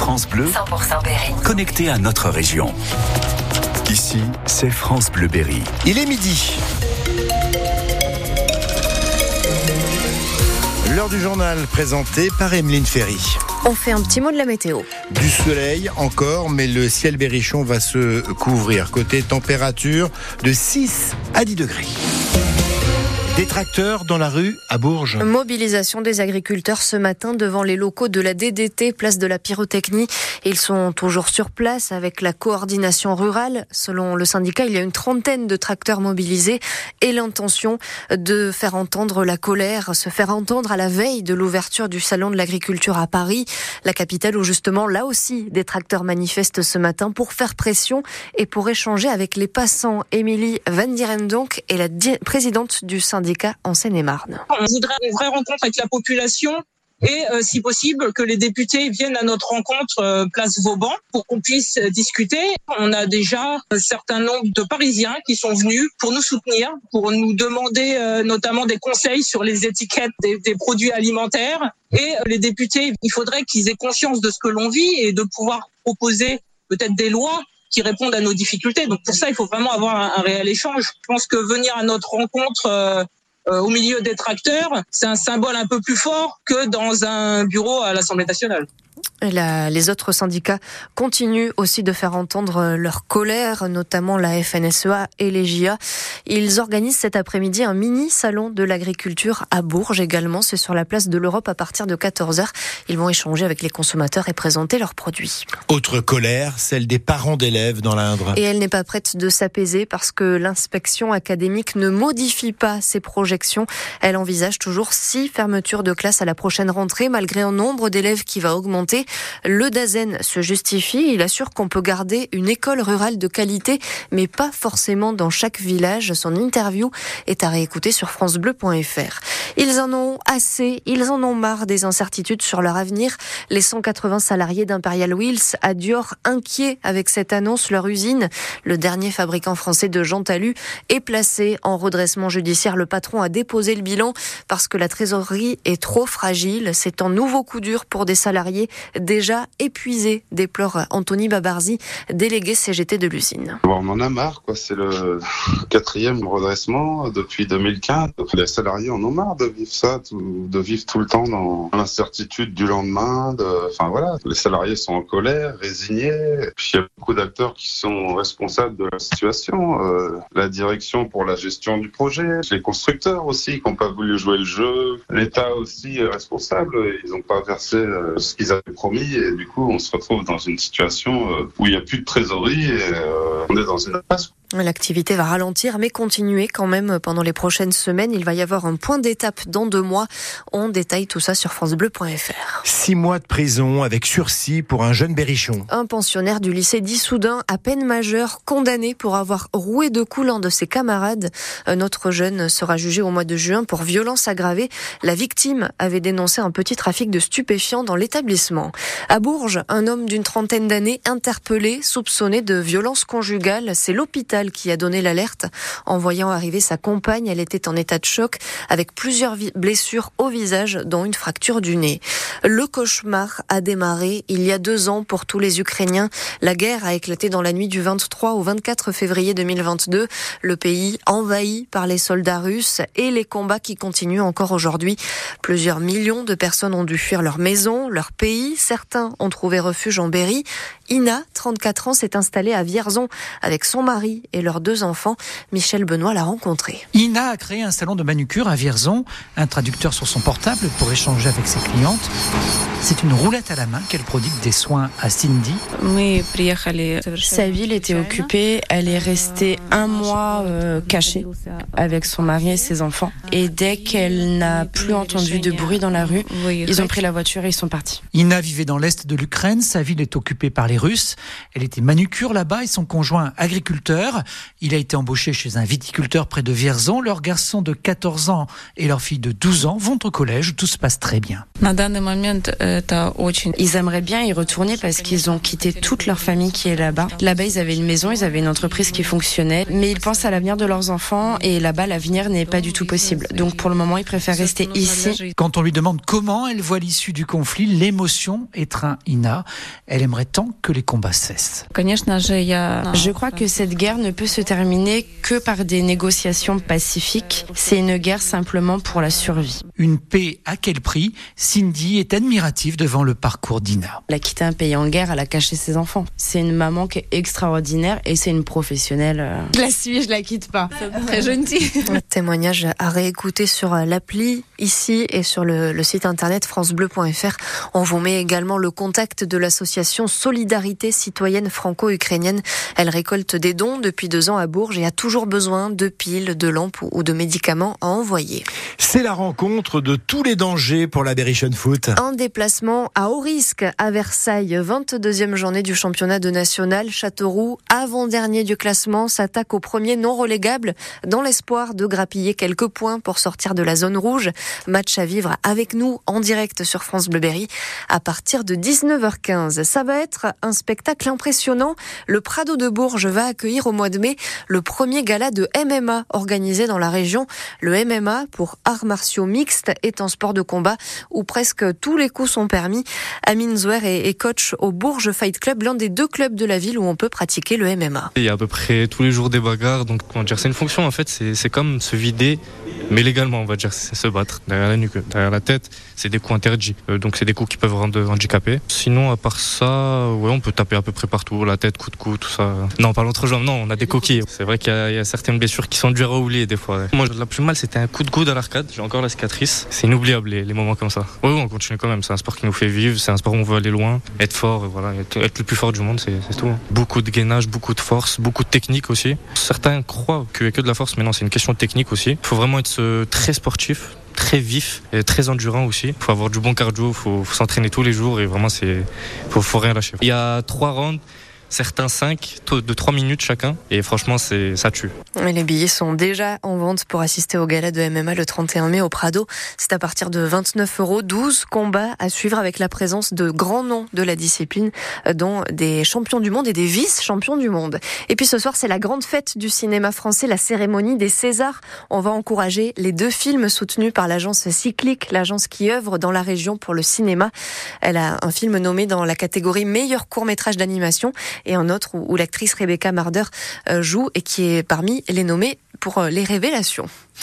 France Bleu, 100% Berry. connecté à notre région. Ici, c'est France Bleu Berry. Il est midi. L'heure du journal présenté par Emeline Ferry. On fait un petit mot de la météo. Du soleil encore, mais le ciel berrichon va se couvrir. Côté température de 6 à 10 degrés. Des tracteurs dans la rue à Bourges. Mobilisation des agriculteurs ce matin devant les locaux de la DDT, place de la pyrotechnie. Ils sont toujours sur place avec la coordination rurale. Selon le syndicat, il y a une trentaine de tracteurs mobilisés et l'intention de faire entendre la colère, se faire entendre à la veille de l'ouverture du salon de l'agriculture à Paris, la capitale où justement là aussi des tracteurs manifestent ce matin pour faire pression et pour échanger avec les passants. Émilie Van Dierendonk est la présidente du syndicat en Seine-et-Marne. On voudrait une vraie rencontre avec la population et euh, si possible que les députés viennent à notre rencontre euh, place Vauban pour qu'on puisse discuter. On a déjà un certain nombre de Parisiens qui sont venus pour nous soutenir, pour nous demander euh, notamment des conseils sur les étiquettes des, produits alimentaires. Et les députés, il faudrait qu'ils aient conscience de ce que l'on vit et de pouvoir proposer peut-être des lois qui répondent à nos difficultés. Donc pour ça, il faut vraiment avoir un, un réel échange. Je pense que venir à notre rencontre euh, au milieu des tracteurs, c'est un symbole un peu plus fort que dans un bureau à l'Assemblée nationale. La, les autres syndicats continuent aussi de faire entendre leur colère, notamment la FNSEA et les JA. Ils organisent cet après-midi un mini salon de l'agriculture à Bourges également. C'est sur la place de l'Europe à partir de 14h. Ils vont échanger avec les consommateurs et présenter leurs produits. Autre colère, celle des parents d'élèves dans l'Indre. Et elle n'est pas prête de s'apaiser parce que l'inspection académique ne modifie pas ses projections. Elle envisage toujours six fermetures de classes à la prochaine rentrée malgré un nombre d'élèves qui va augmenter. Le Dazen se justifie. Il assure qu'on peut garder une école rurale de qualité, mais pas forcément dans chaque village. Son interview est à réécouter sur francebleu.fr. Ils en ont assez, ils en ont marre des incertitudes sur leur avenir. Les 180 salariés d'Imperial Wheels à Dior, inquiets avec cette annonce, leur usine, le dernier fabricant français de Jean Talus, est placé en redressement judiciaire. Le patron a déposé le bilan parce que la trésorerie est trop fragile. C'est un nouveau coup dur pour des salariés déjà épuisé, déplore Anthony Babarzi, délégué CGT de l'usine. On en a marre, quoi. C'est le quatrième redressement depuis 2015. Les salariés en ont marre de vivre ça, de vivre tout le temps dans l'incertitude du lendemain. De... Enfin voilà, les salariés sont en colère, résignés. Puis il y a beaucoup d'acteurs qui sont responsables de la situation. Euh, la direction pour la gestion du projet, les constructeurs aussi qui n'ont pas voulu jouer le jeu, l'État aussi est responsable. Ils n'ont pas versé euh, ce qu'ils avaient promis et du coup on se retrouve dans une situation euh, où il n'y a plus de trésorerie et euh, on est dans une impasse. L'activité va ralentir, mais continuer quand même pendant les prochaines semaines. Il va y avoir un point d'étape dans deux mois. On détaille tout ça sur francebleu.fr. Six mois de prison avec sursis pour un jeune berrichon. Un pensionnaire du lycée d'Issoudun, à peine majeur, condamné pour avoir roué de coups l'un de ses camarades. Un autre jeune sera jugé au mois de juin pour violence aggravée. La victime avait dénoncé un petit trafic de stupéfiants dans l'établissement. À Bourges, un homme d'une trentaine d'années interpellé, soupçonné de violence conjugale. C'est l'hôpital qui a donné l'alerte. En voyant arriver sa compagne, elle était en état de choc avec plusieurs blessures au visage, dont une fracture du nez. Le cauchemar a démarré il y a deux ans pour tous les Ukrainiens. La guerre a éclaté dans la nuit du 23 au 24 février 2022. Le pays envahi par les soldats russes et les combats qui continuent encore aujourd'hui. Plusieurs millions de personnes ont dû fuir leur maison, leur pays. Certains ont trouvé refuge en Berry. Ina, 34 ans, s'est installée à Vierzon avec son mari et leurs deux enfants. Michel Benoît l'a rencontré. Ina a créé un salon de manucure à Vierzon, un traducteur sur son portable pour échanger avec ses clientes. C'est une roulette à la main qu'elle prodigue des soins à Cindy. Sa ville était occupée, elle est restée un mois euh, cachée avec son mari et ses enfants. Et dès qu'elle n'a plus entendu de bruit dans la rue, ils ont pris la voiture et ils sont partis. Ina vivait dans l'est de l'Ukraine, sa ville est occupée par les Russes. Elle était manucure là-bas et son conjoint agriculteur. Il a été embauché chez un viticulteur près de Vierzon. Leur garçon de 14 ans et leur fille de 12 ans vont au collège. Tout se passe très bien. Ils aimeraient bien y retourner parce qu'ils ont quitté toute leur famille qui est là-bas. Là-bas, ils avaient une maison, ils avaient une entreprise qui fonctionnait, mais ils pensent à l'avenir de leurs enfants et là-bas, l'avenir n'est pas du tout possible. Donc pour le moment, ils préfèrent rester ici. Quand on lui demande comment elle voit l'issue du conflit, l'émotion étreint Ina. Elle aimerait tant que les combats cessent. Je crois que cette guerre ne peut se terminer que par des négociations pacifiques. C'est une guerre simplement pour la survie. Une paix à quel prix Cindy est admirative devant le parcours d'Ina. Elle a quitté un pays en guerre, elle a caché ses enfants. C'est une maman qui est extraordinaire et c'est une professionnelle. euh. Je la suis, je la quitte pas. Très gentille. Témoignage à réécouter sur l'appli ici et sur le, le site internet francebleu.fr. On vous met également le contact de l'association Solidarité citoyenne franco-ukrainienne. Elle récolte des dons depuis deux ans à Bourges et a toujours besoin de piles, de lampes ou de médicaments à envoyer. C'est la rencontre de tous les dangers pour la Berrichon Foot. Un déplacement à haut risque à Versailles, 22e journée du championnat de national. Châteauroux, avant-dernier du classement, s'attaque au premier non relégable dans l'espoir de grappiller quelques points pour sortir de la zone rouge. Match à vivre avec nous en direct sur France Bleu Berry à partir de 19h15. Ça va être un spectacle impressionnant. Le Prado de Bourges va accueillir au mois de mai le premier gala de MMA organisé dans la région. Le MMA pour arts martiaux mixtes est un sport de combat où presque tous les coups sont permis. Amine Zouer est, coach au Bourges Fight Club, l'un des deux clubs de la ville où on peut pratiquer le MMA. Il y a à peu près tous les jours des bagarres, donc comment dire, c'est une fonction en fait, c'est comme se vider, mais légalement on va dire, se battre derrière la nuque, derrière la tête, c'est des coups interdits, Euh, donc c'est des coups qui peuvent rendre handicapés. Sinon à part ça, ouais on peut taper à peu près partout, la tête, coup de cou, tout ça. Non pas l'entrejambe, non on a des coquilles. C'est vrai qu'il y, a- il y a certaines blessures qui sont dures à oublier des fois. ouais. Moi la plus mal c'était un coup de coude à l'arcade, j'ai encore la cicatrice. C'est inoubliable les, les moments comme ça. Ouais, on continue quand même, c'est un sport qui nous fait vivre, c'est un sport où on veut aller loin, être fort, voilà, être, être le plus fort du monde, c'est tout. Beaucoup de gainage, beaucoup de force, beaucoup de technique aussi. Certains croient qu'il n'y a que de la force, mais non, c'est une question de technique aussi. Il faut vraiment être euh, très sportif, très vif et très endurant aussi. Il faut avoir du bon cardio, il faut, faut s'entraîner tous les jours et vraiment, c'est faut, faut rien lâcher. Il y a trois rounds. Certains 5 de 3 minutes chacun et franchement c'est ça tue. Et les billets sont déjà en vente pour assister au gala de MMA le 31 mai au Prado. C'est à partir de 29 euros. 12 combats à suivre avec la présence de grands noms de la discipline, euh, dont des champions du monde et des vice-champions du monde. Et puis ce soir, c'est la grande fête du cinéma français, la cérémonie des Césars. On va encourager les deux films soutenus par l'agence Cyclique, l'agence qui œuvre dans la région pour le cinéma. Elle a un film nommé dans la catégorie meilleur court-métrage d'animation et un autre où, l'actrice Rebecca Marder euh, joue et qui est parmi les nommés pour euh, les révélations.